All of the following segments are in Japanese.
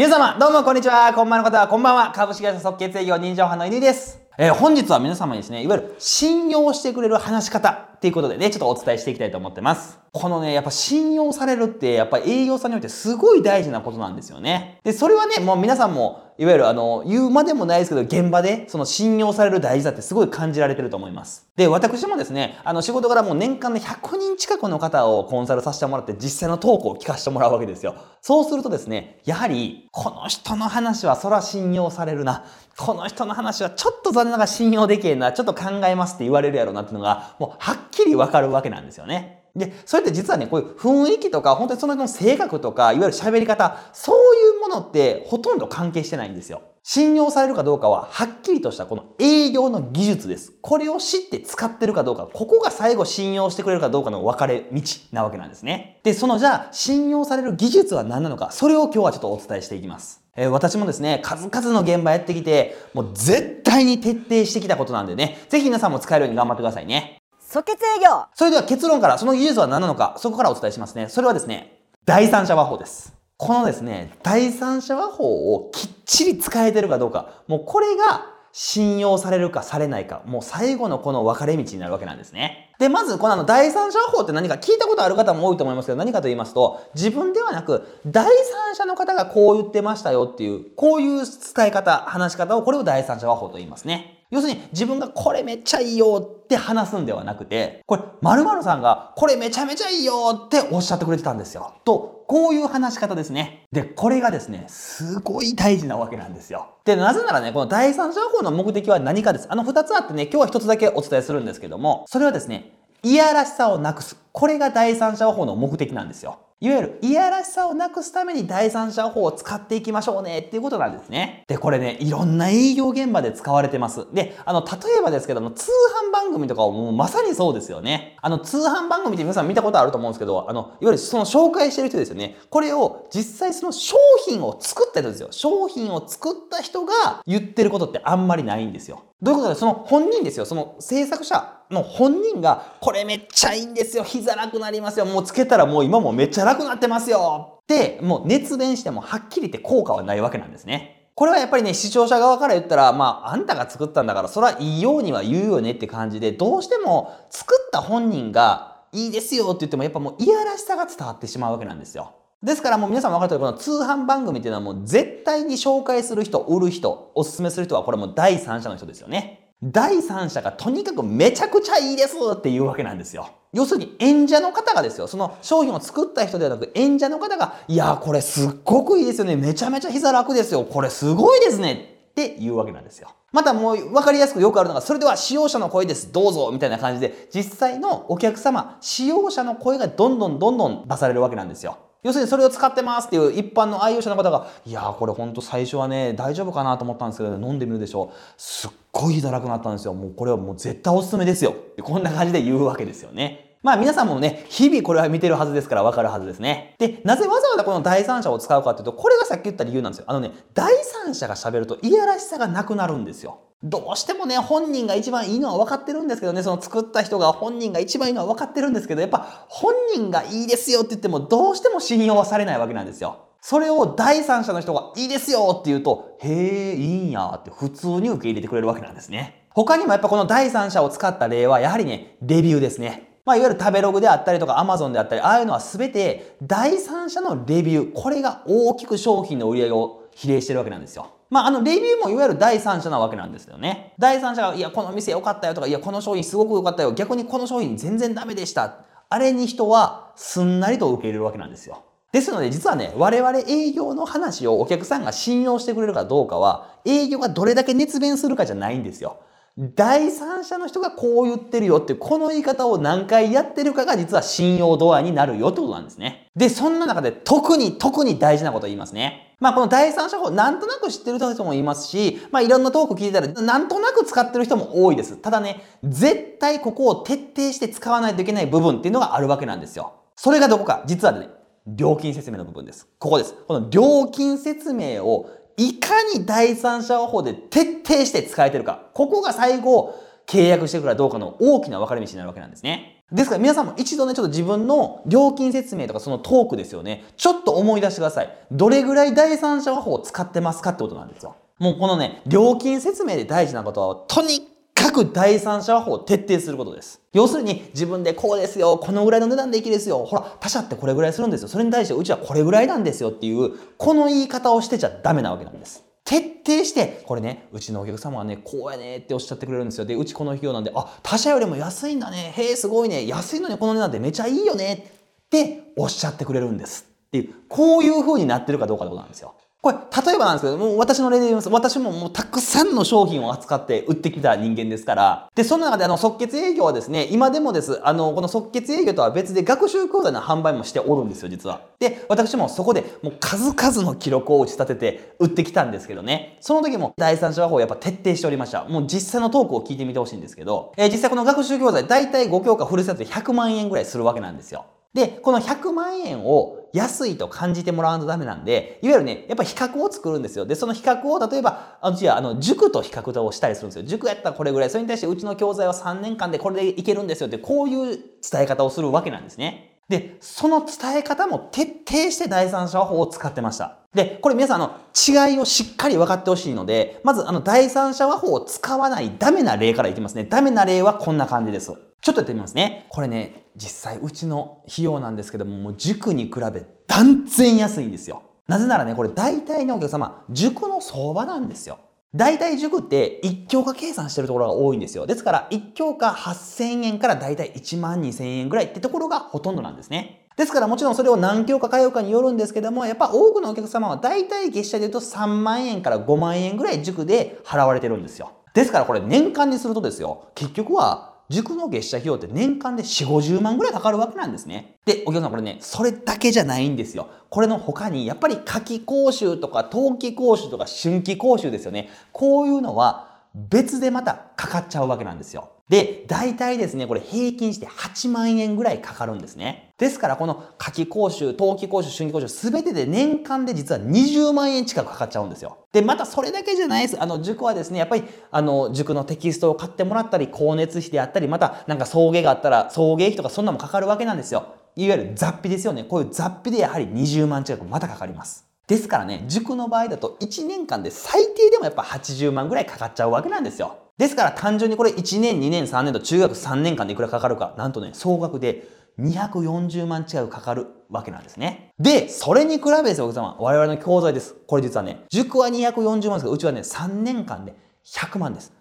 皆様、どうもこんにちは。こんばんの方は、こんばんは。株式会社即決営業人情派の犬です。えー、本日は皆様にですね、いわゆる信用してくれる話し方っていうことでね、ちょっとお伝えしていきたいと思ってます。このね、やっぱ信用されるって、やっぱ営業さんにおいてすごい大事なことなんですよね。で、それはね、もう皆さんも、いわゆるあの、言うまでもないですけど、現場でその信用される大事さってすごい感じられてると思います。で、私もですね、あの、仕事からもう年間で100人近くの方をコンサルさせてもらって実際のトークを聞かせてもらうわけですよ。そうするとですね、やはり、この人の話はそら信用されるな。この人の話はちょっと残念ながら信用できへんな。ちょっと考えますって言われるやろうなっていうのが、もうはっきりわかるわけなんですよね。で、それって実はね、こういう雰囲気とか、本当にその人の性格とか、いわゆる喋り方、そういうものってほとんど関係してないんですよ。信用されるかどうかは、はっきりとしたこの営業の技術です。これを知って使ってるかどうか、ここが最後信用してくれるかどうかの分かれ道なわけなんですね。で、そのじゃあ、信用される技術は何なのか、それを今日はちょっとお伝えしていきます。え、私もですね、数々の現場やってきて、もう絶対に徹底してきたことなんでね、ぜひ皆さんも使えるように頑張ってくださいね。即決営業それでは結論からその技術は何なのか、そこからお伝えしますね。それはですね、第三者和法です。このですね、第三者和法をきっちり使えてるかどうか、もうこれが信用されるかされないか、もう最後のこの分かれ道になるわけなんですね。で、まずこのあの第三者法って何か聞いたことある方も多いと思いますけど、何かと言いますと、自分ではなく、第三者の方がこう言ってましたよっていう、こういう伝え方、話し方を、これを第三者和法と言いますね。要するに自分がこれめっちゃいいよって話すんではなくて、これ〇〇さんがこれめちゃめちゃいいよっておっしゃってくれてたんですよ。と、こういう話し方ですね。で、これがですね、すごい大事なわけなんですよ。で、なぜならね、この第三者法の目的は何かです。あの二つあってね、今日は一つだけお伝えするんですけども、それはですね、いやらしさをなくす。これが第三者法の目的なんですよ。いわゆる、いやらしさをなくすために第三者法を使っていきましょうねっていうことなんですね。で、これね、いろんな営業現場で使われてます。で、あの、例えばですけども、通販番組とかもうまさにそうですよね。あの、通販番組って皆さん見たことあると思うんですけど、あの、いわゆるその紹介してる人ですよね。これを実際その商品を作った人ですよ。商品を作った人が言ってることってあんまりないんですよ。どういうことでその本人ですよ。その制作者の本人が、これめっちゃいいんですよ。膝楽なりますよ。もうつけたらもう今もめっちゃ楽になってますよ。って、もう熱弁してもはっきり言って効果はないわけなんですね。これはやっぱりね、視聴者側から言ったら、まあ、あんたが作ったんだから、それはいいようには言うよねって感じで、どうしても作った本人がいいですよって言っても、やっぱもういやらしさが伝わってしまうわけなんですよ。ですからもう皆さん分かるとおり、この通販番組っていうのはもう絶対に紹介する人、売る人、おすすめする人はこれも第三者の人ですよね。第三者がとにかくめちゃくちゃいいですっていうわけなんですよ。要するに演者の方がですよ、その商品を作った人ではなく演者の方が、いや、これすっごくいいですよね。めちゃめちゃ膝楽ですよ。これすごいですね。っていうわけなんですよ。またもう分かりやすくよくあるのが、それでは使用者の声です。どうぞみたいな感じで、実際のお客様、使用者の声がどんどんどんどん出されるわけなんですよ。要するにそれを使ってますっていう一般の愛用者の方が、いやーこれほんと最初はね、大丈夫かなと思ったんですけど、飲んでみるでしょう。すっごい膝楽くなったんですよ。もうこれはもう絶対おすすめですよ。こんな感じで言うわけですよね。まあ皆さんもね、日々これは見てるはずですからわかるはずですね。で、なぜわざわざこの第三者を使うかっていうと、これがさっき言った理由なんですよ。あのね、第三者が喋るといやらしさがなくなるんですよ。どうしてもね、本人が一番いいのは分かってるんですけどね、その作った人が本人が一番いいのは分かってるんですけど、やっぱ本人がいいですよって言ってもどうしても信用はされないわけなんですよ。それを第三者の人がいいですよって言うと、へえ、いいんやって普通に受け入れてくれるわけなんですね。他にもやっぱこの第三者を使った例はやはりね、レビューですね。まあ、いわゆる食べログであったりとか Amazon であったり、ああいうのは全て第三者のレビュー、これが大きく商品の売り上げを比例してるわけなんですよ。まあ、あの、レビューもいわゆる第三者なわけなんですよね。第三者が、いや、この店良かったよとか、いや、この商品すごく良かったよ。逆にこの商品全然ダメでした。あれに人はすんなりと受け入れるわけなんですよ。ですので、実はね、我々営業の話をお客さんが信用してくれるかどうかは、営業がどれだけ熱弁するかじゃないんですよ。第三者の人がこう言ってるよってこの言い方を何回やってるかが実は信用度合いになるよってことなんですね。で、そんな中で特に特に大事なことを言いますね。まあこの第三者法なんとなく知ってる人もいますし、まあいろんなトーク聞いてたらなんとなく使ってる人も多いです。ただね、絶対ここを徹底して使わないといけない部分っていうのがあるわけなんですよ。それがどこか実はね、料金説明の部分です。ここです。この料金説明をいかに第三者法で徹底して使えてるか。ここが最後、契約してくるかどうかの大きな分かれ道になるわけなんですね。ですから皆さんも一度ね、ちょっと自分の料金説明とかそのトークですよね。ちょっと思い出してください。どれぐらい第三者和法を使ってますかってことなんですよ。もうこのね、料金説明で大事なことは、とにかく第三者法を徹底することです。要するに自分でこうですよ、このぐらいの値段でいきですよ、ほら、他社ってこれぐらいするんですよ、それに対してうちはこれぐらいなんですよっていう、この言い方をしてちゃダメなわけなんです。徹底して、これね、うちのお客様はね、こうやねっておっしゃってくれるんですよ。で、うちこの費用なんで、あ、他社よりも安いんだね。へえ、すごいね。安いのにこの値段でめちゃいいよねっておっしゃってくれるんです。っていう、こういう風になってるかどうかってことなんですよ。これ、例えばなんですけど、もう私の例で言います。私ももうたくさんの商品を扱って売ってきた人間ですから。で、その中であの、即決営業はですね、今でもです。あの、この即決営業とは別で学習講座の販売もしておるんですよ、実は。で、私もそこでもう数々の記録を打ち立てて売ってきたんですけどね。その時も第三者法をやっぱ徹底しておりました。もう実際のトークを聞いてみてほしいんですけど、えー、実際この学習教材大体5教科フルセットで100万円ぐらいするわけなんですよ。で、この100万円を安いと感じてもらわんとダメなんで、いわゆるね、やっぱ比較を作るんですよ。で、その比較を、例えば、あの、じゃあ、あの、塾と比較をしたりするんですよ。塾やったらこれぐらい、それに対してうちの教材は3年間でこれでいけるんですよって、こういう伝え方をするわけなんですね。で、その伝え方も徹底して第三者法を使ってました。で、これ皆さん、あの、違いをしっかり分かってほしいので、まず、あの、第三者和法を使わないダメな例からいきますね。ダメな例はこんな感じです。ちょっとやってみますね。これね、実際うちの費用なんですけども、もう塾に比べ断然安いんですよ。なぜならね、これ大体のお客様、塾の相場なんですよ。大体塾って一教科計算してるところが多いんですよ。ですから一教科8000円から大体1万2000円ぐらいってところがほとんどなんですね。ですからもちろんそれを何教科通うかによるんですけども、やっぱ多くのお客様は大体月謝で言うと3万円から5万円ぐらい塾で払われてるんですよ。ですからこれ年間にするとですよ、結局は塾の月謝費用って年間で4、50万ぐらいかかるわけなんですね。で、お客さんこれね、それだけじゃないんですよ。これの他に、やっぱり夏季講習とか冬季講習とか春季講習ですよね。こういうのは別でまたかかっちゃうわけなんですよ。で、大体ですね、これ平均して8万円ぐらいかかるんですね。ですから、この夏季講習、冬季講習、春季講習、すべてで年間で実は20万円近くかかっちゃうんですよ。で、またそれだけじゃないです。あの、塾はですね、やっぱり、あの、塾のテキストを買ってもらったり、光熱費であったり、また、なんか送迎があったら、送迎費とかそんなもかかるわけなんですよ。いわゆる雑費ですよね。こういう雑費でやはり20万近くまたかかります。ですからね、塾の場合だと1年間で最低でもやっぱ80万ぐらいかかっちゃうわけなんですよ。ですから単純にこれ1年、2年、3年と中学3年間でいくらかかるか、なんとね、総額で240万近くかかるわけなんですね。で、それに比べですよ、お客様。我々の教材です。これ実はね、塾は240万ですけど、うちはね、3年間で100万です。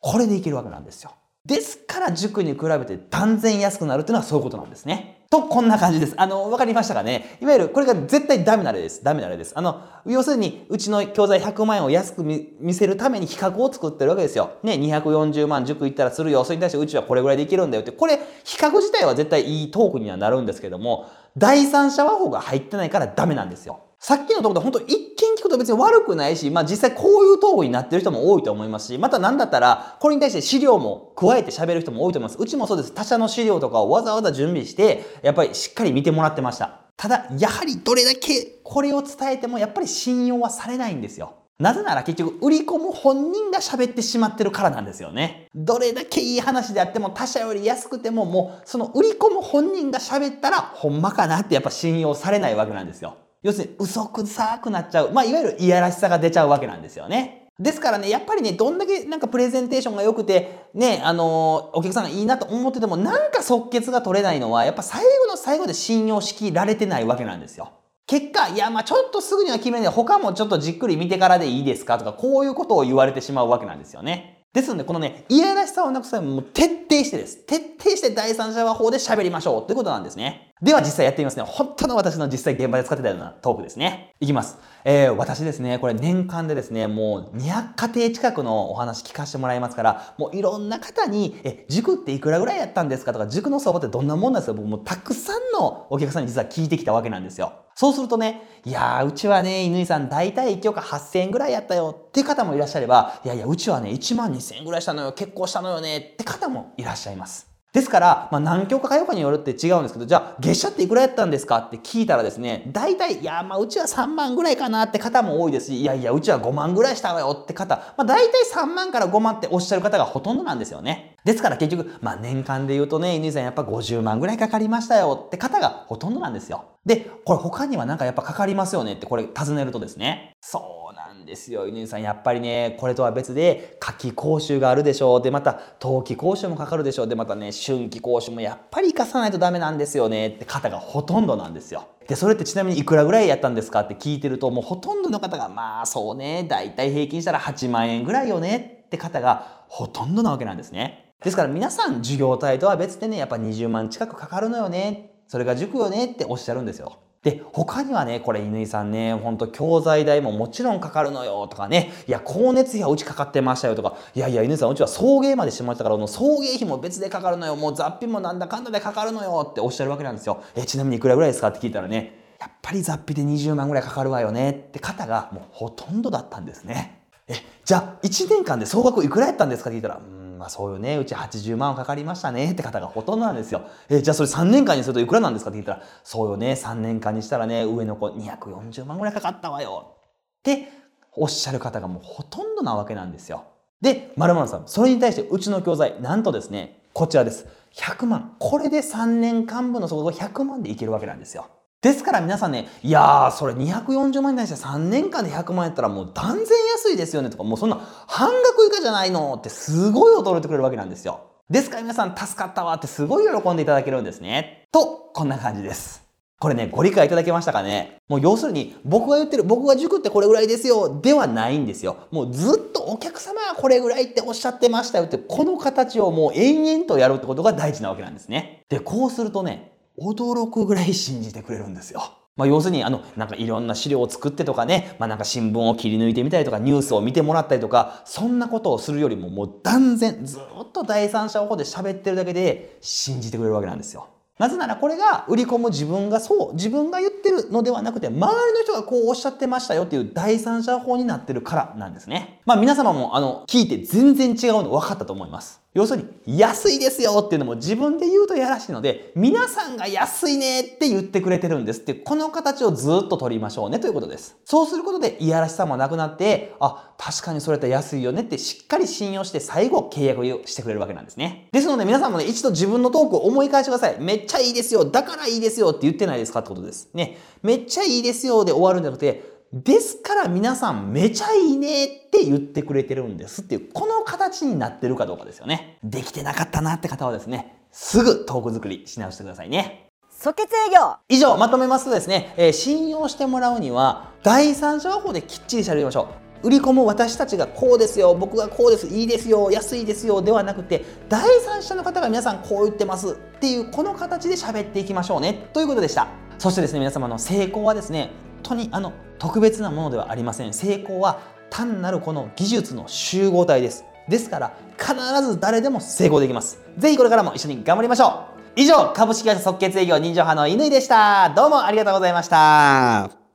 これでいけるわけなんですよ。ですから塾に比べて断然安くなるっていうのはそういうことなんですね。と、こんな感じです。あの、わかりましたかね？いわゆる、これが絶対ダメな例です。ダメな例です。あの、要するに、うちの教材100万円を安く見せるために比較を作ってるわけですよ。ね、240万塾行ったらするよ。それに対してうちはこれぐらいでいけるんだよって。これ、比較自体は絶対いいトークにはなるんですけども、第三者和法が入ってないからダメなんですよ。さっきのところで本当一聞くと別に悪くないし、まあ実際こういう討論になってる人も多いと思いますし、また何だったら、これに対して資料も加えて喋る人も多いと思います。うちもそうです。他社の資料とかをわざわざ準備して、やっぱりしっかり見てもらってました。ただ、やはりどれだけこれを伝えてもやっぱり信用はされないんですよ。なぜなら結局売り込む本人が喋ってしまってるからなんですよね。どれだけいい話であっても他社より安くてももうその売り込む本人が喋ったらほんまかなってやっぱ信用されないわけなんですよ。要するに嘘くさくなっちゃう。まあ、いわゆるいやらしさが出ちゃうわけなんですよね。ですからね、やっぱりね、どんだけなんかプレゼンテーションが良くて、ね、あのー、お客さんがいいなと思ってても、なんか即決が取れないのは、やっぱ最後の最後で信用しきられてないわけなんですよ。結果、いや、まあちょっとすぐには決めない。他もちょっとじっくり見てからでいいですかとか、こういうことを言われてしまうわけなんですよね。ですので、このね、いやらしさをなくすためにも徹底してです。徹底して第三者話法で喋りましょうということなんですね。では実際やってみますね。本当の私の実際現場で使ってたようなトークですね。いきます。えー、私ですね、これ年間でですね、もう200家庭近くのお話聞かせてもらいますから、もういろんな方に、え、塾っていくらぐらいやったんですかとか、塾の相場ってどんなもんなんですか僕もたくさんのお客さんに実は聞いてきたわけなんですよ。そうするとね、いやー、うちはね、犬井さん大体1教科8000円ぐらいやったよって方もいらっしゃれば、いやいや、うちはね、1万2000円ぐらいしたのよ、結構したのよねって方もいらっしゃいます。ですから、まあ、何教科かよかによるって違うんですけど、じゃあ、月謝っていくらやったんですかって聞いたらですね、大体、いや、まあ、うちは3万ぐらいかなって方も多いですし、いやいや、うちは5万ぐらいしたわよって方、まあ、大体3万から5万っておっしゃる方がほとんどなんですよね。ですから結局、まあ、年間で言うとね、犬さんやっぱ50万ぐらいかかりましたよって方がほとんどなんですよ。で、これ他にはなんかやっぱかかりますよねってこれ尋ねるとですね、そうなんですよ、犬さん。やっぱりね、これとは別で、夏季講習があるでしょう。で、また、冬季講習もかかるでしょう。で、またね、春季講習もやっぱり活かさないとダメなんですよねって方がほとんどなんですよ。で、それってちなみにいくらぐらいやったんですかって聞いてると、もうほとんどの方が、まあそうね、だいたい平均したら8万円ぐらいよねって方がほとんどなわけなんですね。ですから皆さん授業代とは別でね、やっぱ20万近くかかるのよね。それが塾よねっておっしゃるんですよ。で、他にはね、これ、乾さんね、ほんと教材代ももちろんかかるのよとかね、いや、光熱費はうちかかってましたよとか、いやいや、乾さん、うちは送迎までしてましたから、送迎費も別でかかるのよ、もう雑費もなんだかんだでかかるのよっておっしゃるわけなんですよ。え、ちなみにいくらぐらいですかって聞いたらね、やっぱり雑費で20万ぐらいかかるわよねって方がもうほとんどだったんですね。え、じゃあ、1年間で総額いくらやったんですかって聞いたら、まあそうよね、うち80万かかりましたねって方がほとんどなんですよ。えじゃあそれ3年間にするといくらなんですかって聞いたら、そうよね、3年間にしたらね、上の子240万ぐらいかかったわよっておっしゃる方がもうほとんどなわけなんですよ。で、まるまるさん、それに対してうちの教材、なんとですね、こちらです。100万。これで3年間分の総額100万でいけるわけなんですよ。ですから皆さんね、いやー、それ240万に対して3年間で100万やったらもう断然安いですよねとか、もうそんな半額以下じゃないのってすごい驚いてくれるわけなんですよ。ですから皆さん助かったわってすごい喜んでいただけるんですね。と、こんな感じです。これね、ご理解いただけましたかねもう要するに、僕が言ってる、僕が塾ってこれぐらいですよ、ではないんですよ。もうずっとお客様はこれぐらいっておっしゃってましたよって、この形をもう延々とやるってことが大事なわけなんですね。で、こうするとね、驚くぐらい信じてくれるんですよ。まあ、要するに、あの、なんかいろんな資料を作ってとかね、まあ、なんか新聞を切り抜いてみたりとか、ニュースを見てもらったりとか、そんなことをするよりも、もう断然、ずっと第三者をここで喋ってるだけで信じてくれるわけなんですよ。なぜならこれが売り込む自分がそう、自分が言ってるのではなくて、周りの人がこうおっしゃってましたよっていう第三者法になってるからなんですね。まあ皆様もあの、聞いて全然違うの分かったと思います。要するに、安いですよっていうのも自分で言うとやらしいので、皆さんが安いねって言ってくれてるんですって、この形をずっと取りましょうねということです。そうすることで、いやらしさもなくなって、あ、確かにそれって安いよねってしっかり信用して最後契約をしてくれるわけなんですね。ですので皆さんもね、一度自分のトークを思い返してください。めっちゃいいですよ。だからいいですよって言ってないですかってことです。ね。めっちゃいいですよで終わるんじゃなくて、ですから皆さんめちゃいいねって言ってくれてるんですっていう、この形になってるかどうかですよね。できてなかったなって方はですね、すぐトーク作りし直してくださいね。即決営業以上、まとめますとですね、えー、信用してもらうには、第三者法できっちり喋りましょう。売り込む私たちがこうですよ、僕がこうです、いいですよ、安いですよではなくて、第三者の方が皆さんこう言ってますっていう、この形で喋っていきましょうね、ということでした。そしてですね、皆様の成功はですね、本当にあの特別なものではありません。成功は単なるこの技術の集合体です。ですから必ず誰でも成功できます。ぜひこれからも一緒に頑張りましょう。以上株式会社即決営業人情派の乾でした。どうもありがとうございました。